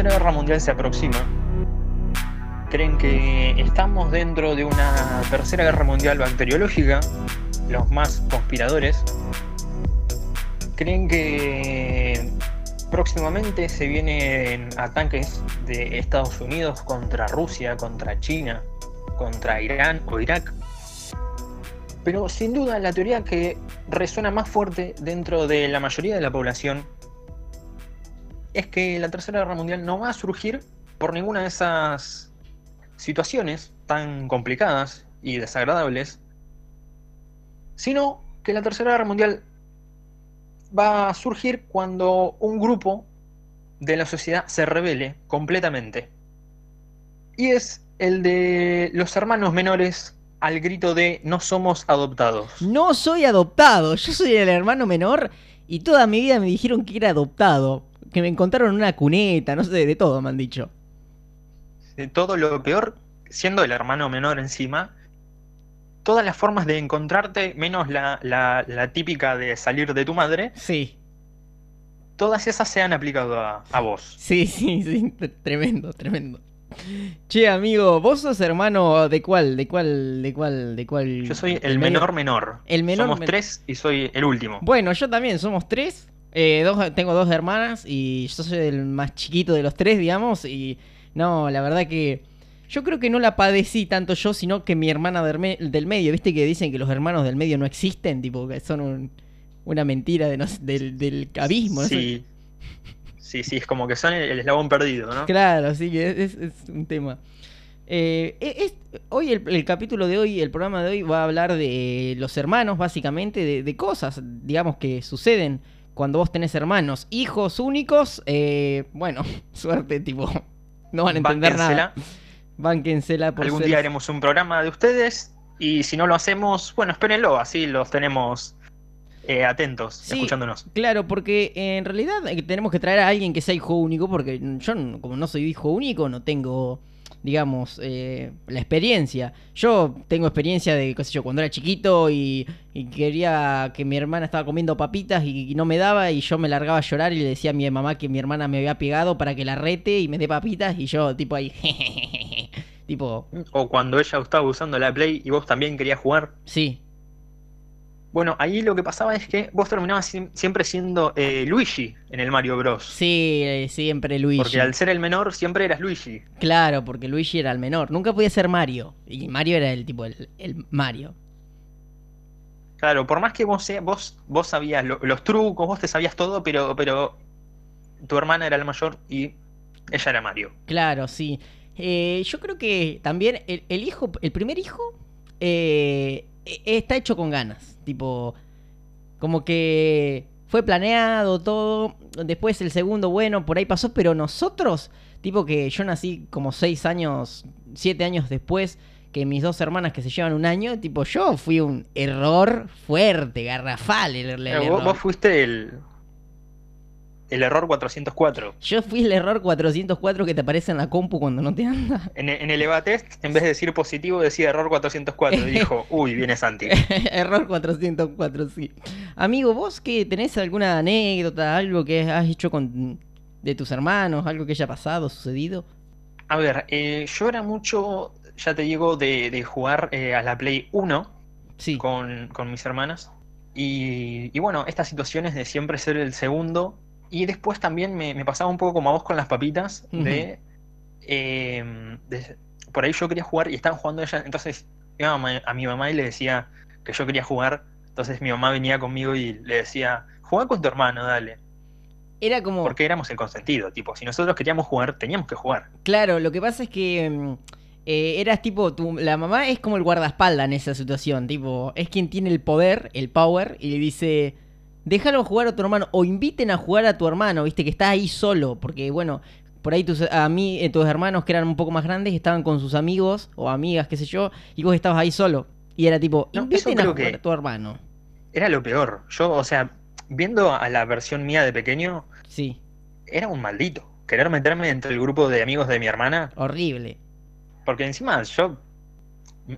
Tercera Guerra Mundial se aproxima, creen que estamos dentro de una Tercera Guerra Mundial bacteriológica, los más conspiradores, creen que próximamente se vienen ataques de Estados Unidos contra Rusia, contra China, contra Irán o Irak. Pero sin duda la teoría que resuena más fuerte dentro de la mayoría de la población es que la Tercera Guerra Mundial no va a surgir por ninguna de esas situaciones tan complicadas y desagradables, sino que la Tercera Guerra Mundial va a surgir cuando un grupo de la sociedad se revele completamente. Y es el de los hermanos menores al grito de no somos adoptados. No soy adoptado, yo soy el hermano menor y toda mi vida me dijeron que era adoptado, que me encontraron en una cuneta, no sé, de todo me han dicho. De todo lo peor, siendo el hermano menor encima, todas las formas de encontrarte, menos la, la, la típica de salir de tu madre, Sí, todas esas se han aplicado a, a vos. sí, sí, sí, tremendo, tremendo. Che, amigo, ¿vos sos hermano de cuál? ¿De cuál? ¿De cuál? ¿De cuál? Yo soy el menor menor. El menor Somos tres y soy el último. Bueno, yo también, somos tres. Eh, dos, tengo dos hermanas y yo soy el más chiquito de los tres, digamos. Y no, la verdad que yo creo que no la padecí tanto yo, sino que mi hermana del, me- del medio. ¿Viste que dicen que los hermanos del medio no existen? Tipo, que son un- una mentira de no sé, del, del abismo. no. Sí. Sí, sí, es como que son el, el eslabón perdido, ¿no? Claro, sí que es, es un tema. Eh, e- es- hoy el, el capítulo de hoy, el programa de hoy va a hablar de los hermanos, básicamente, de, de cosas, digamos, que suceden cuando vos tenés hermanos. Hijos únicos, eh, bueno, suerte, tipo, no van a entender Bánquensela. nada. Bánquensela por Algún ser- día haremos un programa de ustedes y si no lo hacemos, bueno, espérenlo, así los tenemos eh, atentos, Sí. escuchándonos. Claro, porque en realidad eh, tenemos que traer a alguien que sea hijo único, porque yo, como no soy hijo único, no tengo, digamos, eh, la experiencia. Yo tengo experiencia de, qué sé yo, cuando era chiquito y, y quería que mi hermana estaba comiendo papitas y, y no me daba y yo me largaba a llorar y le decía a mi mamá que mi hermana me había pegado para que la rete y me dé papitas y yo, tipo ahí, tipo, O cuando ella estaba usando la Play y vos también querías jugar. sí, Bueno, ahí lo que pasaba es que vos terminabas siem- siempre siendo eh, Luigi en el Mario Bros. sí, eh, siempre Luigi. Porque al ser el menor siempre eras Luigi. Claro, porque Luigi era el menor. Nunca podía ser Mario. Y Mario era el tipo, el, el Mario. Claro, por más que vos, sea- vos, vos sabías lo- los trucos, vos te sabías todo, pero, pero tu hermana era la mayor y ella era Mario. Claro, sí. Eh, yo creo que también el, el hijo, el primer hijo, eh, está hecho con ganas. Tipo, como que fue planeado todo. Después el segundo, bueno, por ahí pasó, pero nosotros, tipo que yo nací como seis años, siete años después que mis dos hermanas que se llevan un año, tipo yo fui un error fuerte, garrafal el, el Pero vos, error. vos fuiste el, el error 404. Yo fui el error 404 que te aparece en la compu cuando no te anda. En, en el EVA-test, en vez de decir positivo, decía error 404. Y dijo, uy, viene Santi. error 404, sí. Amigo, ¿vos que tenés alguna anécdota, algo que has hecho con de tus hermanos, algo que haya pasado, sucedido? A ver, eh, yo era mucho, ya te digo, de, de jugar eh, a la Play 1 Sí. con, con mis hermanas. Y, y bueno, estas situaciones de siempre ser el segundo. Y después también me, me pasaba un poco como a vos con las papitas, de, eh, de- Por ahí yo quería jugar y estaban jugando ella. Entonces iba a, mi mamá y le decía que yo quería jugar. Entonces mi mamá venía conmigo y le decía, juega con tu hermano, dale. Era como, Porque éramos el consentido, tipo, si nosotros queríamos jugar, teníamos que jugar. claro, lo que pasa es que mm, eh, eras tipo, tu, la mamá es como el guardaespaldas en esa situación, tipo, es quien tiene el poder, el power, y le dice, déjalo jugar a tu hermano, o inviten a jugar a tu hermano, viste, que está ahí solo, porque bueno, por ahí tus, a mí, eh, tus hermanos que eran un poco más grandes estaban con sus amigos o amigas, qué sé yo, y vos estabas ahí solo. Y era tipo, No, inviten a jugar a tu hermano. Era lo peor. Yo, o sea, viendo a la versión mía de pequeño, Sí, era un maldito. Querer meterme entre el grupo de amigos de mi hermana, horrible. porque encima yo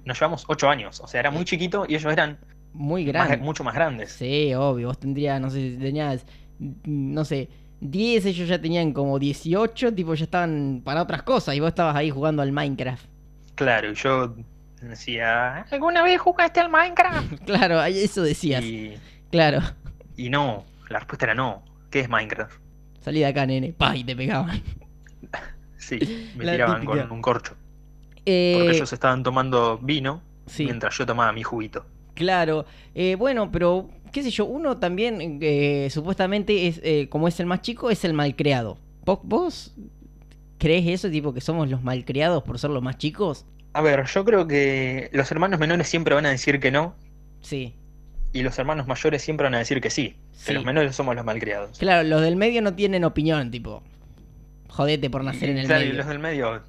nos llevamos ocho años, o sea, era muy chiquito y ellos eran Muy más- grande. mucho más grandes. Sí, obvio. Vos tendrías, no sé, si tenías, mm, no sé, 10, ellos ya tenían como 18, tipo ya estaban para otras cosas y vos estabas ahí jugando al Minecraft. Claro, y yo decía, ¿alguna vez jugaste al Minecraft? Claro, eso decías. Y, Claro. y no, la respuesta era no. ¿Qué es Minecraft? Salí de acá, nene. Pa, y te pegaban. Sí, me La tiraban típica. con un corcho. Eh, Porque ellos estaban tomando vino sí, mientras yo tomaba mi juguito. Claro. Eh, bueno, pero, qué sé yo, uno también, eh, supuestamente, es eh, como es el más chico, es el malcriado. ¿Vos, ¿Vos crees eso, tipo, que somos los malcriados por ser los más chicos? A ver, yo creo que los hermanos menores siempre van a decir que no Sí. y los hermanos mayores siempre van a decir que sí. Sí. Que los menores somos los malcriados. Claro, los del medio no tienen opinión, tipo. Jodete por nacer en el claro, y medio. los del medio,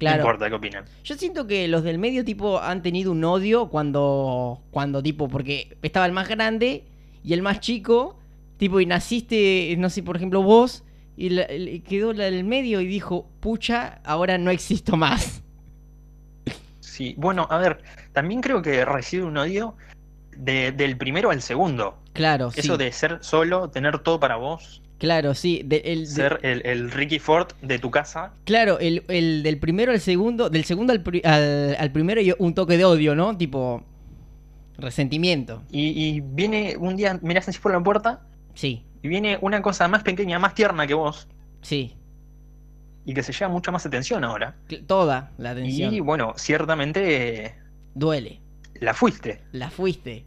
no Claro. importa qué opinan. Yo siento que los del medio, tipo, han tenido un odio cuando. Cuando, tipo, porque estaba el más grande y el más chico, tipo, y naciste, no sé, por ejemplo, vos, y la- quedó la del medio y dijo, pucha, ahora no existo más. Sí, bueno, a ver, también creo que recibe un odio de- del primero al segundo. Claro, sí. Eso de ser solo, tener todo para vos, Claro, sí. de- el, de- ser el, el Ricky Ford de tu casa. Claro, el, el del primero al segundo, del segundo al, pri- al, al primero y un toque de odio, ¿no? Tipo, resentimiento. Y, y viene un día, mirás así por la puerta Sí, y viene una cosa más pequeña, más tierna que vos sí. y que se lleva mucha más atención ahora. Toda la atención. Y bueno, ciertamente Duele. la fuiste. La fuiste.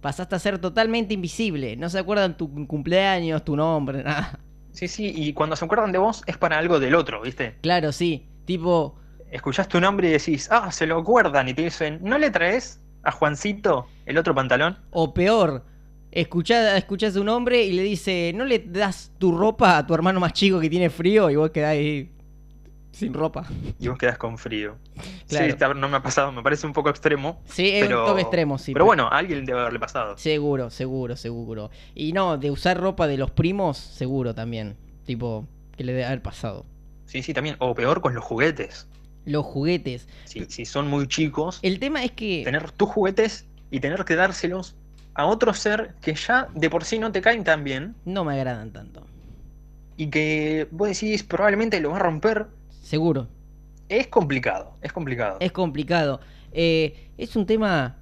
Pasaste a ser totalmente invisible. No se acuerdan tu cumpleaños, tu nombre, nada. Sí, sí, y cuando se acuerdan de vos es para algo del otro, ¿viste? Claro, sí. Tipo, Escuchás tu nombre y decís, ah, se lo acuerdan y te dicen, ¿no le traes a Juancito el otro pantalón? o peor, escuchás, escuchás su nombre y le dice, ¿no le das tu ropa a tu hermano más chico que tiene frío? Y vos quedás ahí sin ropa. Y vos quedás con frío. Claro. Sí, no me ha pasado, me parece un poco extremo. Sí, es Pero- un toque extremo, sí. pero bueno, a alguien debe haberle pasado. Seguro, seguro, seguro. Y no, de usar ropa de los primos, seguro también. Tipo, que le debe haber pasado. Sí, sí, también. O peor con los juguetes. Los juguetes. Si, si son muy chicos, El tema es que... tener tus juguetes y tener que dárselos a otro ser que ya de por sí no te caen tan bien No me agradan tanto. y que vos decís probablemente lo va a romper, Seguro. es complicado, es complicado. Es complicado. Eh, es un tema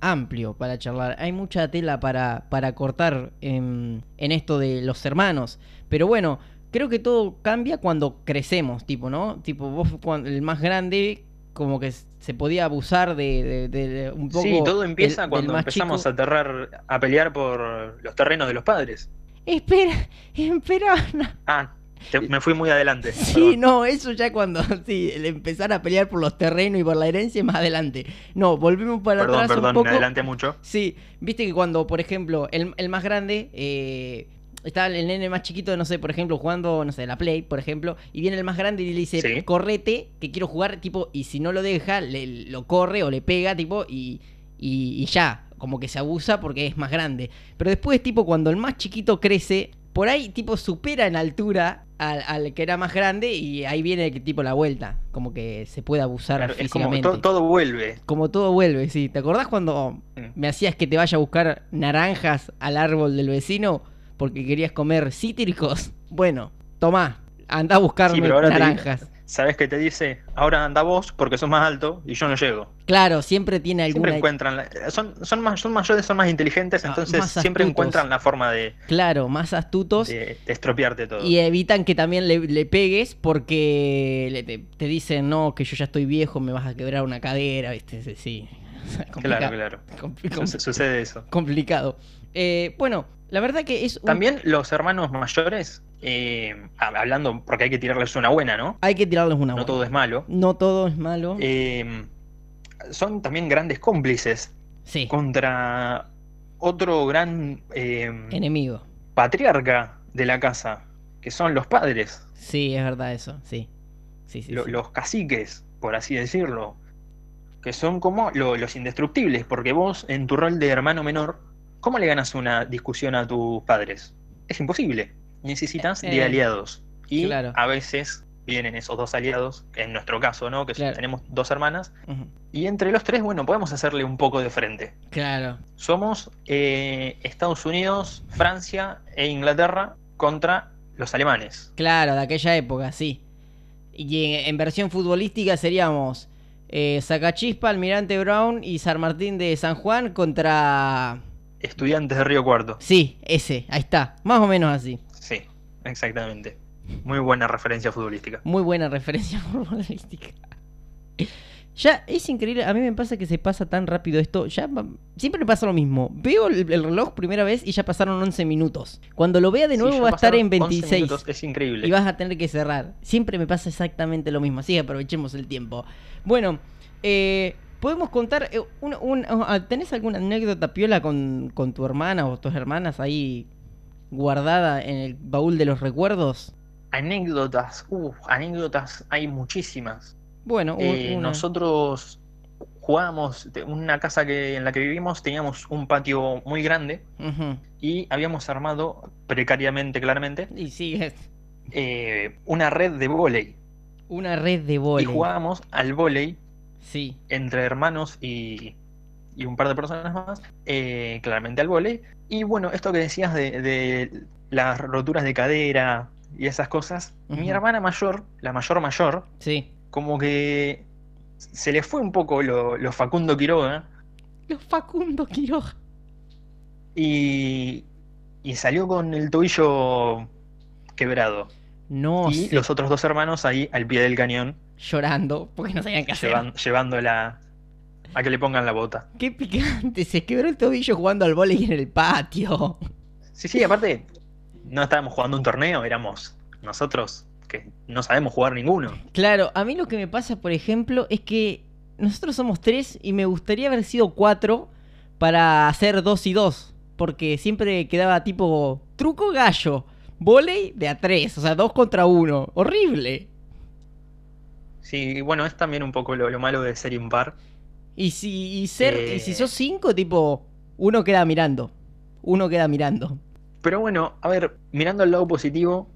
amplio para charlar. Hay mucha tela para, para cortar en, en esto de los hermanos. Pero bueno, creo que todo cambia cuando crecemos, tipo, ¿no? Tipo, vos cuando el más grande, como que se podía abusar de, de- de un poco. sí, todo empieza del- cuando empezamos chico. a aterrar, a pelear por los terrenos de los padres. Espera, espera. no. Ah, te- me fui muy adelante. Sí, perdón. no, eso ya cuando sí, el empezar a pelear por los terrenos y por la herencia es más adelante. No, volvemos para Perdón, atrás perdón, poco. me adelanté mucho. Sí, viste que cuando, por ejemplo, el, el más grande, eh, está el nene más chiquito, no sé, por ejemplo, jugando, no sé, la Play, por ejemplo, y viene el más grande y le dice, Sí. correte, que quiero jugar, tipo, y si no lo deja, le, lo corre o le pega, tipo, y, y, y ya, como que se abusa porque es más grande. Pero después, tipo, cuando el más chiquito crece, por ahí, tipo, supera en altura al, al que era más grande y ahí viene, tipo, la vuelta, como que se puede abusar Claro, es como físicamente. to- todo vuelve. Como todo vuelve, sí. ¿Te acordás cuando Mm. me hacías que te vaya a buscar naranjas al árbol del vecino porque querías comer cítricos? Bueno, tomá, anda a buscarme Sí, te- naranjas. ¿Sabes qué te dice? Ahora anda vos porque sos más alto y yo no llego. Claro, siempre tiene Siempre alguna... encuentran, la- son, son, más, son mayores, son más inteligentes, Ah, entonces más siempre encuentran la forma de, Claro, más astutos. de- de estropearte todo. Y evitan que también le, le pegues porque le- te, te dicen, no, que yo ya estoy viejo, me vas a quebrar una cadera, ¿viste? Sí. Claro, claro. Su- Sucede eso. complicado. Eh, bueno, la verdad que es un- También los hermanos mayores, eh, hab- hablando, porque hay que tirarles una buena, ¿no? Hay que tirarles una No buena. todo es malo. No todo es malo. Eh, son también grandes cómplices sí, contra otro gran eh, enemigo. patriarca de la casa, que son los padres, Sí, es verdad eso, sí. Sí, sí, lo- sí. los caciques, por así decirlo, que son como lo- los indestructibles, porque vos en tu rol de hermano menor, ¿cómo le ganas una discusión a tus padres? Es imposible, necesitas Eh, de aliados. Y claro. a veces vienen esos dos aliados, en nuestro caso, ¿no? Que Claro. tenemos dos hermanas, y entre los tres, bueno, podemos hacerle un poco de frente. Claro, Somos eh, Estados Unidos, Francia e Inglaterra contra los alemanes. Claro, de aquella época, sí. Y en, en versión futbolística seríamos eh, Zacachispa, Almirante Brown y San Martín de San Juan contra... Estudiantes de Río Cuarto. Sí, ese, ahí está, más o menos así. Sí, exactamente. Muy buena referencia futbolística. Muy buena referencia futbolística. Ya, es increíble, a mí me pasa que se pasa tan rápido esto, ya siempre me pasa lo mismo. Veo el, el reloj primera vez y ya pasaron 11 minutos. Cuando lo vea de nuevo va a estar en 11 26 minutos, Es increíble. y vas a tener que cerrar. Siempre me pasa exactamente lo mismo, así que aprovechemos el tiempo. Bueno, eh, podemos contar, eh, un- un- ah, ¿tenés alguna anécdota piola con, con tu hermana o tus hermanas ahí guardada en el baúl de los recuerdos? Anécdotas, uff, anécdotas hay muchísimas. Bueno, Eh, nosotros jugábamos, una casa que, en la que vivimos teníamos un patio muy grande y habíamos armado, precariamente claramente, Y sí, es eh, una red de vóley. una red de Y vóley. jugábamos al vóley Sí. entre hermanos y, y un par de personas más, eh, claramente al vóley. Y bueno, esto que decías de, de las roturas de cadera y esas cosas, mi hermana mayor, la mayor mayor, Sí. como que se le fue un poco lo, lo Facundo Quiroga Los Facundo Quiroga. y, y salió con el tobillo quebrado. No y sé, los otros dos hermanos ahí al pie del cañón, llorando porque no sabían qué hacer. llevan- llevándola a que le pongan la bota. Qué picante, se quebró el tobillo jugando al vóley en el patio. Sí, sí, aparte, no estábamos jugando un torneo, éramos nosotros que no sabemos jugar ninguno. Claro, a mí lo que me pasa, por ejemplo, es que nosotros somos tres y me gustaría haber sido cuatro para hacer dos y dos. Porque siempre quedaba tipo truco gallo, volei de a tres, o sea, dos contra uno. Horrible. Sí, bueno, es también un poco lo, lo malo de ser impar. Y si, y ser, Eh. y si sos cinco, tipo, uno queda mirando. Uno queda mirando. Pero bueno, a ver, mirando el lado positivo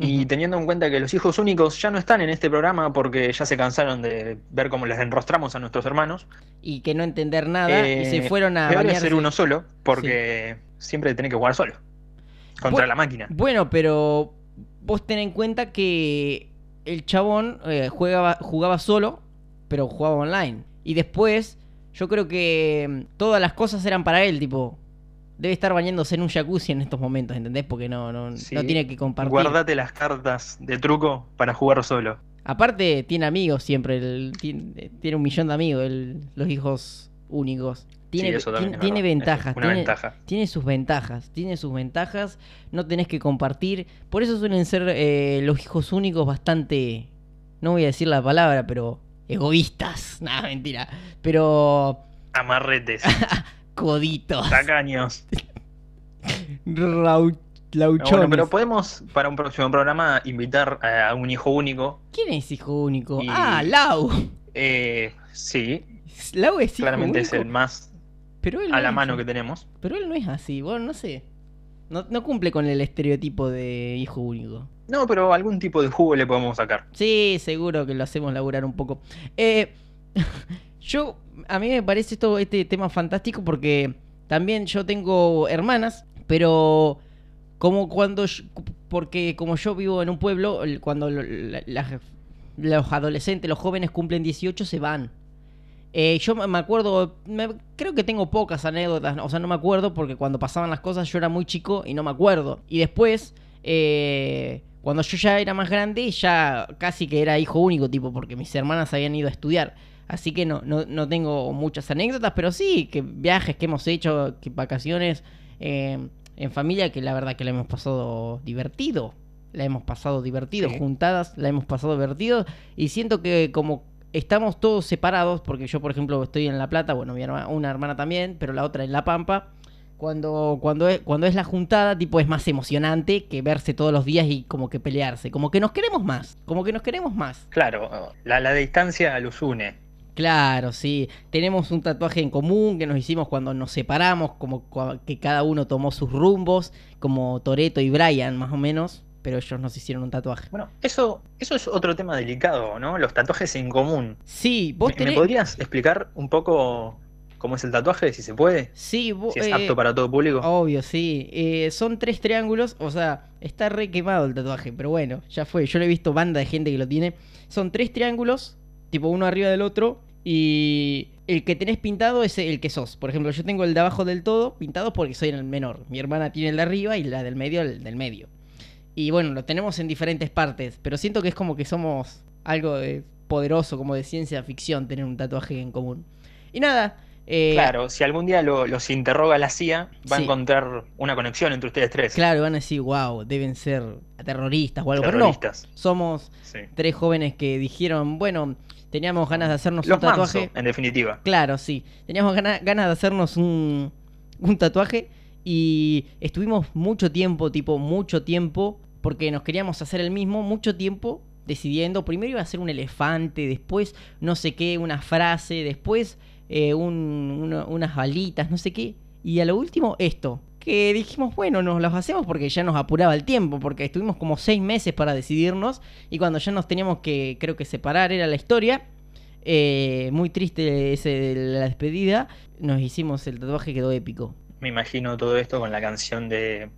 y teniendo en cuenta que los hijos únicos ya no están en este programa porque ya se cansaron de ver cómo les enrostramos a nuestros hermanos. Y que no entender nada y se Eh, fueron a Peor ser uno solo porque siempre tenés que jugar solo. Contra la máquina. Bueno, pero vos ten en cuenta que el chabón eh, jugaba solo, pero jugaba online. Y después, yo creo que mm, todas las cosas eran para él, tipo, debe estar bañándose en un jacuzzi en estos momentos, ¿entendés? Porque no, no, Sí. no tiene que compartir. Guardate las cartas de truco para jugar solo. Aparte, tiene amigos siempre, el- tiene, tiene un millón de amigos, el- los hijos únicos. Tiene, Sí, eso también tiene, tiene ventajas, tiene, ventaja. tiene sus ventajas, tiene sus ventajas, no tenés que compartir. Por eso suelen ser eh, los hijos únicos bastante, no voy a decir la palabra, pero egoístas. Nada, mentira. Pero Amarretes, coditos, tacaños. rau- No, lauchones. bueno, pero podemos para un próximo programa invitar a un hijo único. ¿Quién es hijo único? Y- Ah, Lau. Eh, sí, Lau es hijo claramente es el más pero él a no la mano así. que tenemos. Pero él no es así, bueno, no sé. No, no cumple con el estereotipo de hijo único. No, pero algún tipo de jugo le podemos sacar. Sí, seguro que lo hacemos laburar un poco. Eh, yo, a mí me parece todo este tema fantástico porque también yo tengo hermanas, pero como cuando, yo- porque como yo vivo en un pueblo, cuando la- los adolescentes, los jóvenes cumplen 18 se van. Eh, yo me acuerdo, me- creo que tengo pocas anécdotas, o sea, no me acuerdo porque cuando pasaban las cosas yo era muy chico y no me acuerdo. Y después, eh, cuando yo ya era más grande, ya casi que era hijo único, tipo, porque mis hermanas habían ido a estudiar. Así que no, no, no tengo muchas anécdotas, pero sí, que viajes que hemos hecho, que vacaciones eh, en familia, que la verdad que la hemos pasado divertido. La hemos pasado divertido, Sí. juntadas, la hemos pasado divertido. Y siento que como estamos todos separados, porque yo, por ejemplo, estoy en La Plata, bueno, mi una hermana también, pero la otra en La Pampa. Cuando, cuando, es, cuando es la juntada, tipo, es más emocionante que verse todos los días y como que pelearse. Como que nos queremos más. Como que nos queremos más. Claro, la, la distancia los une. Claro, sí. Tenemos un tatuaje en común que nos hicimos cuando nos separamos, como que cada uno tomó sus rumbos, como Toreto y Brian, más o menos. Pero ellos nos hicieron un tatuaje. Bueno, eso, eso es otro tema delicado, ¿no? Los tatuajes en común. Sí, vos ¿Me, me tenés. podrías explicar un poco cómo es el tatuaje? Si se puede. Sí, vo- Si es eh, apto para todo público. Obvio, sí. Eh, son tres triángulos, o sea, está re quemado el tatuaje, pero bueno, ya fue. Yo lo he visto banda de gente que lo tiene. Son tres triángulos, tipo uno arriba del otro, y el que tenés pintado es el que sos. Por ejemplo, yo tengo el de abajo del todo pintado porque soy el menor. Mi hermana tiene el de arriba y la del medio el del medio. Y bueno, lo tenemos en diferentes partes, pero siento que es como que somos algo de poderoso, como de ciencia ficción, tener un tatuaje en común. Y nada. eh, Claro, si algún día lo- los interroga la CIA, va a encontrar una conexión entre ustedes tres. Claro, van a decir, wow, deben ser terroristas o algo. Pero no, terroristas. somos Sí. tres jóvenes que dijeron, bueno, teníamos ganas de hacernos Los un tatuaje. manso, en definitiva. Claro, sí. Teníamos gana- ganas de hacernos un, un tatuaje y estuvimos mucho tiempo, tipo, mucho tiempo, porque nos queríamos hacer el mismo, mucho tiempo decidiendo. Primero iba a ser un elefante, después no sé qué, una frase, después eh, un- unas balitas, no sé qué. Y a lo último, esto. Que dijimos, bueno, nos los hacemos porque ya nos apuraba el tiempo, porque estuvimos como seis meses para decidirnos y cuando ya nos teníamos que, creo que separar, era la historia. Eh, muy triste ese de la despedida. Nos hicimos el tatuaje, quedó épico. Me imagino todo esto con la canción de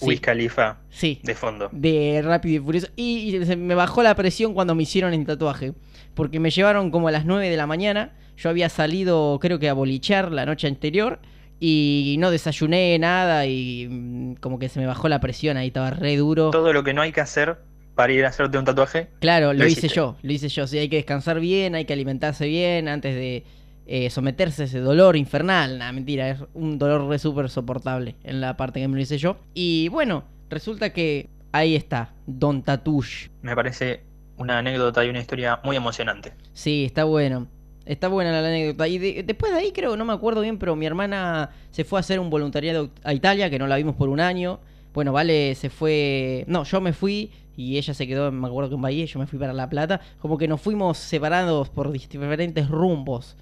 Wiz Khalifa sí, de fondo. de Rápido y Furioso. Y, y se me bajó la presión cuando me hicieron el tatuaje. Porque me llevaron como a las 9 de la mañana. Yo había salido, creo que a bolichar la noche anterior. Y no desayuné nada. Y mm, como que se me bajó la presión. Ahí estaba re duro. Todo lo que no hay que hacer para ir a hacerte un tatuaje. Claro, lo, Lo hice yo, lo hice yo. Sí, hay que descansar bien, hay que alimentarse bien antes de eh, someterse a ese dolor infernal. Nah, mentira, es un dolor re súper soportable en la parte que me lo hice yo. Y bueno, resulta que ahí está, Don Tatush. Me parece una anécdota y una historia muy emocionante. Sí, está bueno. Está buena la anécdota. Y de- después de ahí creo, no me acuerdo bien, pero mi hermana se fue a hacer un voluntariado a Italia, que no la vimos por un año. Bueno, Vale se fue... No, yo me fui y ella se quedó, me acuerdo que en Bahía, yo me fui para La Plata. Como que nos fuimos separados por diferentes rumbos.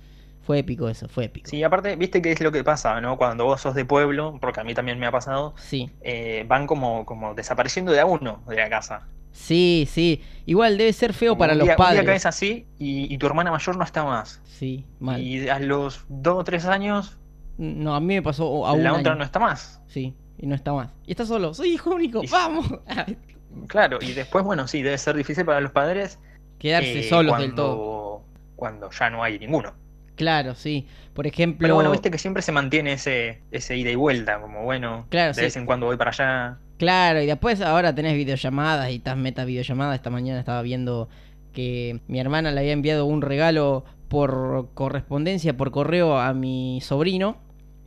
Fue épico eso, fue épico. Sí, aparte, viste qué es lo que pasa, ¿no? Cuando vos sos de pueblo, porque a mí también me ha pasado, Sí, eh, van como, como desapareciendo de a uno de la casa. sí, sí. Igual debe ser feo Como para un los día, un día padres. caes así y, y tu hermana mayor no está más. Sí, mal. Y a los dos o tres años, No, a mí me pasó a un la otra año. no está más. Sí, y no está más. Y está solo, soy hijo único, Y- vamos. Claro, y después, bueno, sí, debe ser difícil para los padres Quedarse eh, solos cuando, del todo. cuando ya no hay ninguno. Claro, sí. Por ejemplo. Pero bueno, viste que siempre se mantiene ese, ese ida y vuelta, como bueno, Claro, de sí. vez en cuando voy para allá. Claro, y después ahora tenés videollamadas y estás meta videollamadas. Esta mañana estaba viendo que mi hermana le había enviado un regalo por correspondencia, por correo a mi sobrino.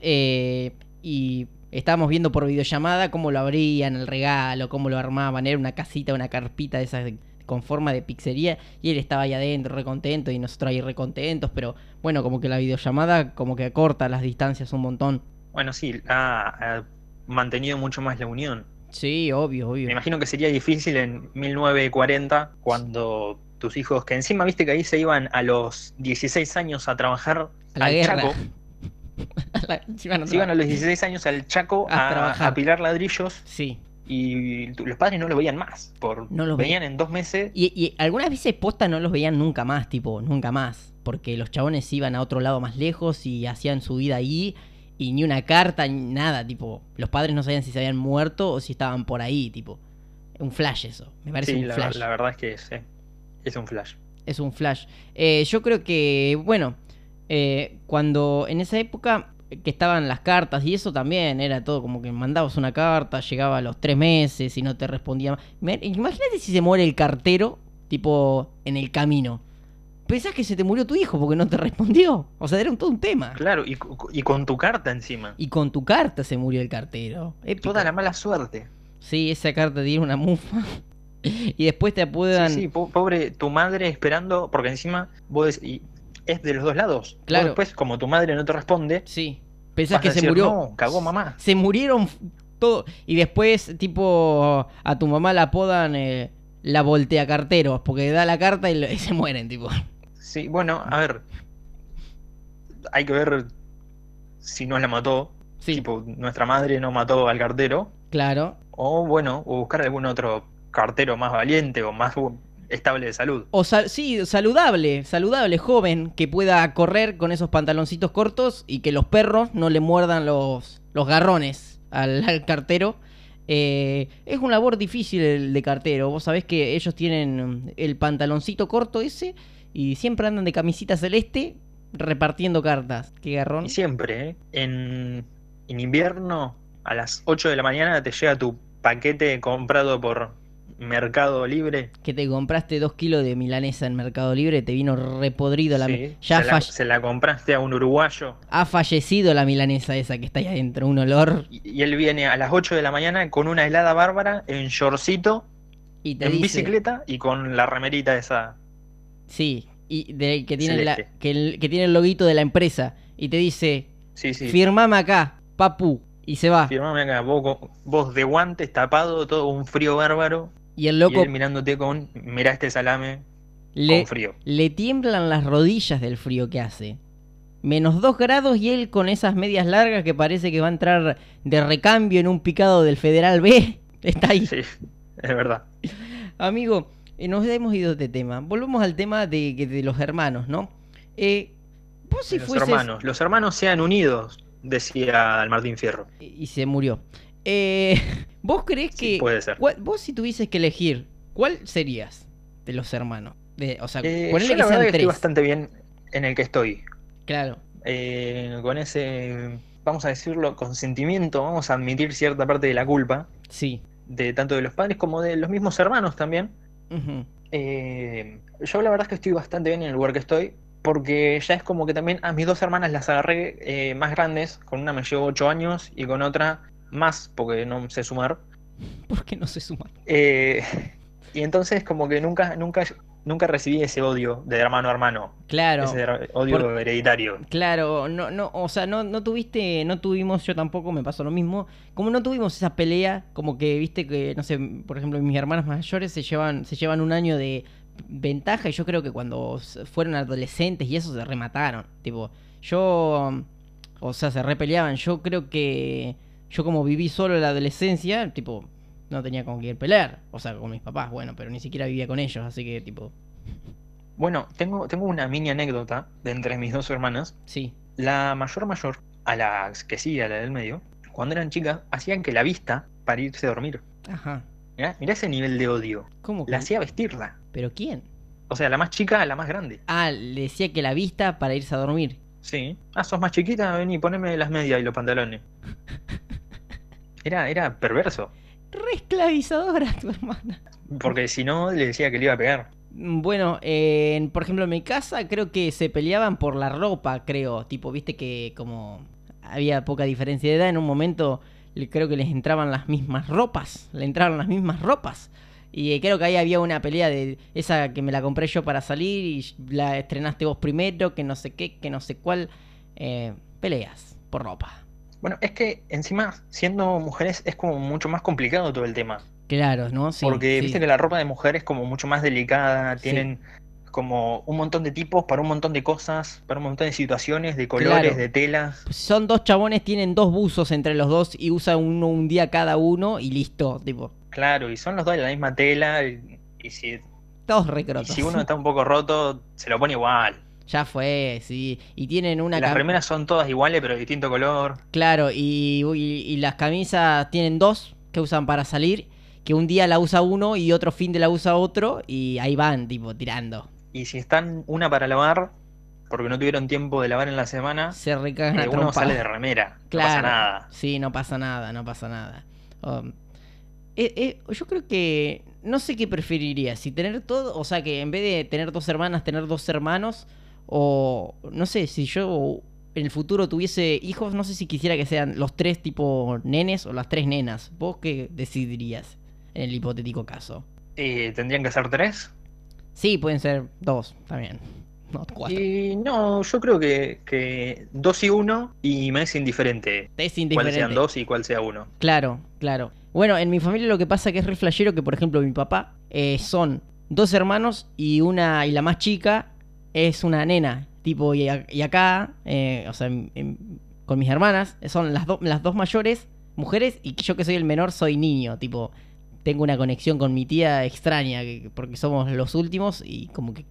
eh, y estábamos viendo por videollamada cómo lo abrían el regalo, cómo lo armaban. Era una casita, una carpita de esas de- con forma de pizzería. Y él estaba ahí adentro, recontento, y nosotros ahí recontentos. Pero bueno, como que la videollamada como que acorta las distancias un montón. Bueno, sí, ha, ha mantenido mucho más la unión. Sí, obvio, obvio. Me imagino que sería difícil en 1940, cuando tus hijos, que encima viste que ahí se iban a los 16 años a trabajar A la al guerra. Chaco, La- encima no se iban a los 16 años al Chaco A a, trabajar. a pilar ladrillos Sí. Y los padres no lo veían más. Por, No los veían en dos meses. Y, y algunas veces posta no los veían nunca más, tipo, nunca más. Porque los chabones iban a otro lado más lejos y hacían su vida ahí. Y ni una carta, ni nada, tipo. Los padres no sabían si se habían muerto o si estaban por ahí, tipo. Un flash eso. Me parece Sí, un la, flash. la verdad es que es, eh, es un flash. Es un flash. Eh, yo creo que, bueno, eh, cuando en esa época que estaban las cartas y eso también era todo como que mandabas una carta, llegaba a los tres meses y no te respondía. Imagínate si se muere el cartero, tipo, en el camino. Pensás que se te murió tu hijo porque no te respondió. O sea, era un, todo un tema. Claro, y, y con tu carta encima. Y con tu carta se murió el cartero. Épico. Toda la mala suerte. Sí, esa carta tiene una mufa. y después te apodan. Sí, sí, po- pobre tu madre esperando, porque encima vos y es de los dos lados. Vos Claro. después, como tu madre no te responde, Sí. Pensás que se decir, murió. no, cagó mamá. Se murieron todo. Y después, tipo, a tu mamá la apodan eh, la voltea carteros, porque da la carta y, se mueren, tipo. Sí, bueno, a ver. Hay que ver si no la mató. Sí, Tipo, nuestra madre no mató al cartero. claro. O bueno, o buscar algún otro cartero más valiente o más estable de salud. O sal- sí, saludable, saludable, joven, que pueda correr con esos pantaloncitos cortos y que los perros no le muerdan los, los garrones al, al cartero. Eh, es una labor difícil el de cartero. Vos sabés que ellos tienen el pantaloncito corto ese y siempre andan de camisita celeste repartiendo cartas. Qué garrón. Y siempre, ¿eh? en, en invierno, a las 8 de la mañana te llega tu paquete comprado por Mercado Libre. Que te compraste dos kilos de milanesa en Mercado Libre, te vino repodrido la Sí, Ya se, la, falle- se la compraste a un uruguayo ha fallecido la milanesa esa que está ahí adentro, un olor. y, y él viene a las 8 de la mañana con una helada bárbara en shortcito, Y te en dice, bicicleta y con la remerita esa. Sí, y de, que, tiene la- que, el- que tiene el loguito de la empresa. Y te dice, Sí, sí. firmame acá, papu. Y se va. Firmame acá, vos, vos de guantes, tapado, todo un frío bárbaro. Y el Y loco él mirándote con, mirá este salame le, con frío. le tiemblan las rodillas del frío que hace. Menos dos grados y él con esas medias largas que parece que va a entrar de recambio en un picado del Federal B. Está ahí. Sí, es verdad. Amigo, eh, nos hemos ido de tema. Volvemos al tema de, de los hermanos, ¿no? Eh, vos si los fueses... hermanos, los hermanos sean unidos, decía el Martín Fierro. Y se murió. Eh, ¿Vos creés Sí, que... puede ser. vos si tuvieses que elegir, ¿cuál serías de los hermanos? De, o sea, Eh, yo que la verdad que estoy bastante bien en el que estoy. Claro. Eh, con ese, vamos a decirlo, consentimiento, vamos a admitir cierta parte de la culpa, Sí. de tanto de los padres como de los mismos hermanos también. Eh, yo la verdad es que estoy bastante bien en el lugar que estoy, porque ya es como que también a mis dos hermanas las agarré eh, más grandes, con una me llevo 8 años y con otra más, porque no sé sumar. ¿Por qué no se suman? Eh, y entonces como que nunca, nunca, nunca recibí ese odio de hermano a hermano, Claro. ese odio Por- hereditario. Claro, no, no, o sea, no, no tuviste, no tuvimos, yo tampoco me pasó lo mismo, como no tuvimos esa pelea, como que viste que, no sé, por ejemplo, mis hermanas mayores se llevan, se llevan un año de ventaja y yo creo que cuando fueron adolescentes y eso se remataron, tipo, yo, o sea, se repeleaban, yo creo que yo como viví solo la adolescencia, tipo, no tenía con quién pelear, o sea, con mis papás, bueno, pero ni siquiera vivía con ellos, así que, tipo, Bueno, tengo, tengo una mini anécdota de entre mis dos hermanas. sí, La mayor mayor, a la que sigue, a la del medio, cuando eran chicas, hacían que la vista para irse a dormir. ajá, Mirá, mirá ese nivel de odio. ¿cómo? que- La hacía vestirla. ¿Pero quién? O sea, la más chica a la más grande. Ah, le decía que la vista para irse a dormir. Sí. Ah, sos más chiquita, ven y poneme las medias y los pantalones. Era, era perverso. Re esclavizadora tu hermana. Porque si no, le decía que le iba a pegar. Bueno, eh, por ejemplo, en mi casa creo que se peleaban por la ropa, creo. Tipo, viste que como había poca diferencia de edad, en un momento creo que les entraban las mismas ropas. Le entraban las mismas ropas. Y eh, creo que ahí había una pelea de esa que me la compré yo para salir y la estrenaste vos primero, que no sé qué, que no sé cuál. Eh, peleas por ropa. Bueno, es que encima, siendo mujeres, es como mucho más complicado todo el tema. Claro, ¿no? Sí, Porque sí. viste que la ropa de mujer es como mucho más delicada, Sí. tienen como un montón de tipos para un montón de cosas, para un montón de situaciones, de colores, Claro. de telas. Son dos chabones, tienen dos buzos entre los dos y usan uno un día cada uno y listo, tipo, Claro, y son los dos de la misma tela. Y, y si, y todos recrotos. si uno está un poco roto, se lo pone igual. Ya fue, sí. Y tienen una Las remeras son todas iguales, pero de distinto color. Claro, y, y- y las camisas tienen dos que usan para salir, que un día la usa uno y otro fin de la usa otro, y ahí van, tipo, tirando. Y si están una para lavar, porque no tuvieron tiempo de lavar en la semana, Se recagan eh, uno sale de remera. No Claro. pasa nada. Sí, no pasa nada, no pasa nada. Um, eh, eh, yo creo que no sé qué preferiría, si tener todo, o sea, que en vez de tener dos hermanas, tener dos hermanos, o no sé, si yo en el futuro tuviese hijos, no sé si quisiera que sean los tres tipo nenes o las tres nenas. ¿Vos qué decidirías en el hipotético caso? Eh, ¿Tendrían que ser tres? Sí, pueden ser dos también. No, cuatro. Y no, yo creo que, que dos y uno, y me es indiferente Es cuál indiferente. sean dos y cuál sea uno. Claro, claro. Bueno, en mi familia lo que pasa que es re flashero que, por ejemplo, mi papá eh, son dos hermanos y una y la más chica es una nena. Tipo, y, a- y acá, eh, o sea, en- en- con mis hermanas, son las, do- las dos mayores mujeres y yo que soy el menor soy niño. Tipo, tengo una conexión con mi tía extraña, que- porque somos los últimos y como que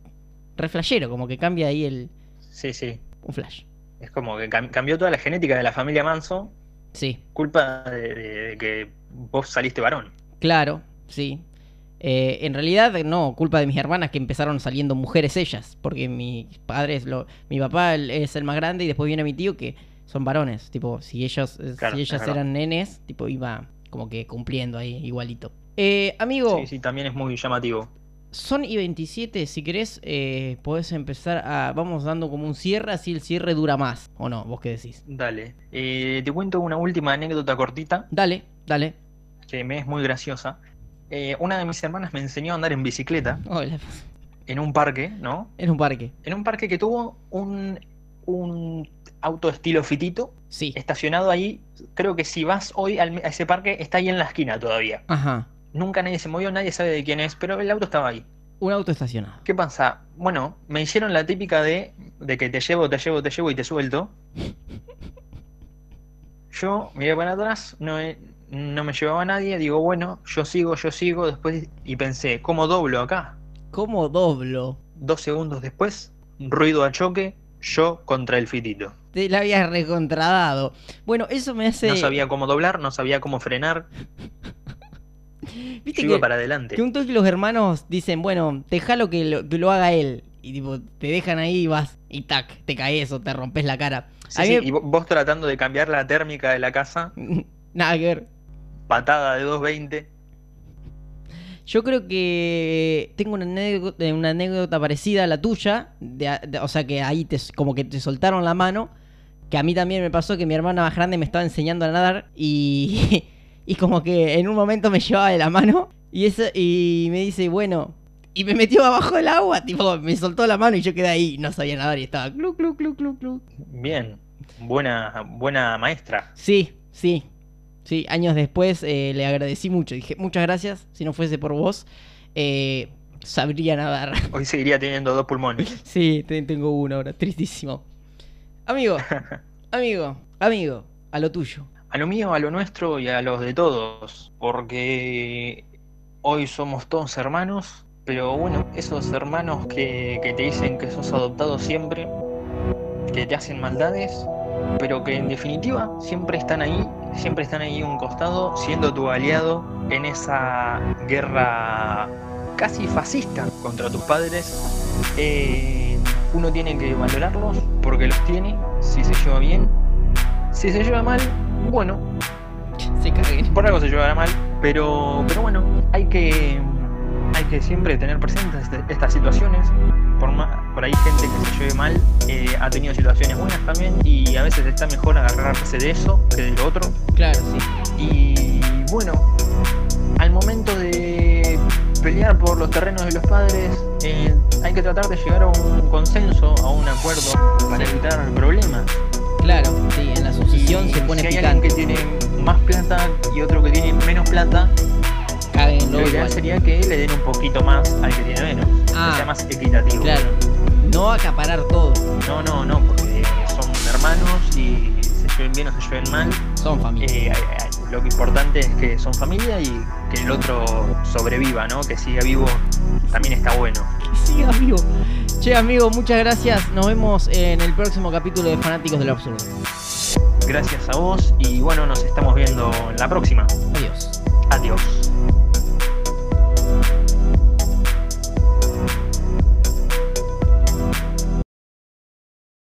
re flashero, como que cambia ahí el Sí, sí. un flash. Es como que cam- cambió toda la genética de la familia Manso, Sí, culpa de, de- de que vos saliste varón. claro, sí. Eh, en realidad no, culpa de mis hermanas que empezaron saliendo mujeres ellas, porque mis padres, lo, mi papá es el más grande y después viene mi tío que son varones, tipo, si ellos, eh, Claro, si ellas eran nenes, tipo iba como que cumpliendo ahí igualito. Eh, amigo, Sí, sí, también es muy llamativo. Son y 27, si querés, eh, podés empezar a. Vamos dando como un cierre, así el cierre dura más. ¿O no? ¿Vos qué decís? Dale. Eh, te cuento una última anécdota cortita Dale, dale. que me es muy graciosa. Eh, una de mis hermanas me enseñó a andar en bicicleta Hola. en un parque, ¿no? En un parque. En un parque que tuvo un, un auto estilo fitito Sí. estacionado ahí. Creo que si vas hoy al- a ese parque, está ahí en la esquina todavía. Ajá. Nunca nadie se movió, nadie sabe de quién es, pero el auto estaba ahí. Un auto estacionado. ¿Qué pasa? Bueno, me hicieron la típica de, de que te llevo, te llevo, te llevo y te suelto. Yo miré para atrás, no, he- no me llevaba a nadie, digo, bueno, yo sigo, yo sigo, después y pensé, ¿cómo doblo acá? ¿Cómo doblo? Dos segundos después, ruido a choque, yo contra el fitito. Te la habías recontradado. Bueno, eso me hace. No sabía cómo doblar, no sabía cómo frenar, Viste iba que, para adelante. que un toque los hermanos dicen, bueno, déjalo que lo, que lo haga él. Y tipo, te dejan ahí y vas. Y tac, te caes o te rompes la cara. Sí, me- y vo- vos tratando de cambiar la térmica de la casa, Nada que ver. Patada de 220. Yo creo que tengo una anécdota, una anécdota parecida a la tuya, de- de- o sea que ahí te, como que te soltaron la mano, que a mí también me pasó que mi hermana más grande me estaba enseñando a nadar y, y como que en un momento me llevaba de la mano y, eso, y me dice, bueno, y me metió abajo del agua, tipo, me soltó la mano y yo quedé ahí, no sabía nadar y estaba clu, clu, clu, clu, clu. Bien, buena, buena maestra. Sí, sí, sí, años después eh, le agradecí mucho, dije, muchas gracias, si no fuese por vos, eh, sabría nadar. Hoy seguiría teniendo dos pulmones. Sí, te- tengo uno ahora, tristísimo. Amigo, amigo, amigo, a lo tuyo. A lo mío, a lo nuestro y a los de todos. Porque hoy somos todos hermanos. Pero bueno, esos hermanos que, que te dicen que sos adoptado siempre, que te hacen maldades, pero que en definitiva siempre están ahí, siempre están ahí a un costado, siendo tu aliado en esa guerra casi fascista contra tus padres. Eh, uno tiene que valorarlos porque los tiene, si se lleva bien. Si se lleva mal, bueno, Se caguen. por algo se llevará mal, pero, pero bueno, hay que, hay que siempre tener presentes este- estas situaciones. Por, por ahí gente que se lleve mal eh, ha tenido situaciones buenas también y a veces está mejor agarrarse de eso que de lo otro. Claro, sí. Y bueno, al momento de pelear por los terrenos de los padres, eh, hay que tratar de llegar a un consenso, a un acuerdo para evitar problemas. Claro, sí, en la sucesión Y se pone si hay alguien picante. que tiene más plata y otro que tiene menos plata, Lo ideal sería que le den un poquito más al que tiene menos. Ah. que sea más equitativo. Claro. No acaparar todo. No, no, no, porque son hermanos y se lleven bien o se lleven mal. Son familia. eh, eh, lo que importante es que son familia y que el otro sobreviva, ¿no? Que siga vivo también está bueno. Sí, amigo. Che, amigo, muchas gracias. Nos vemos en el próximo capítulo de Fanáticos del Absurdo. Gracias a vos y bueno, nos estamos viendo en la próxima. Adiós. Adiós.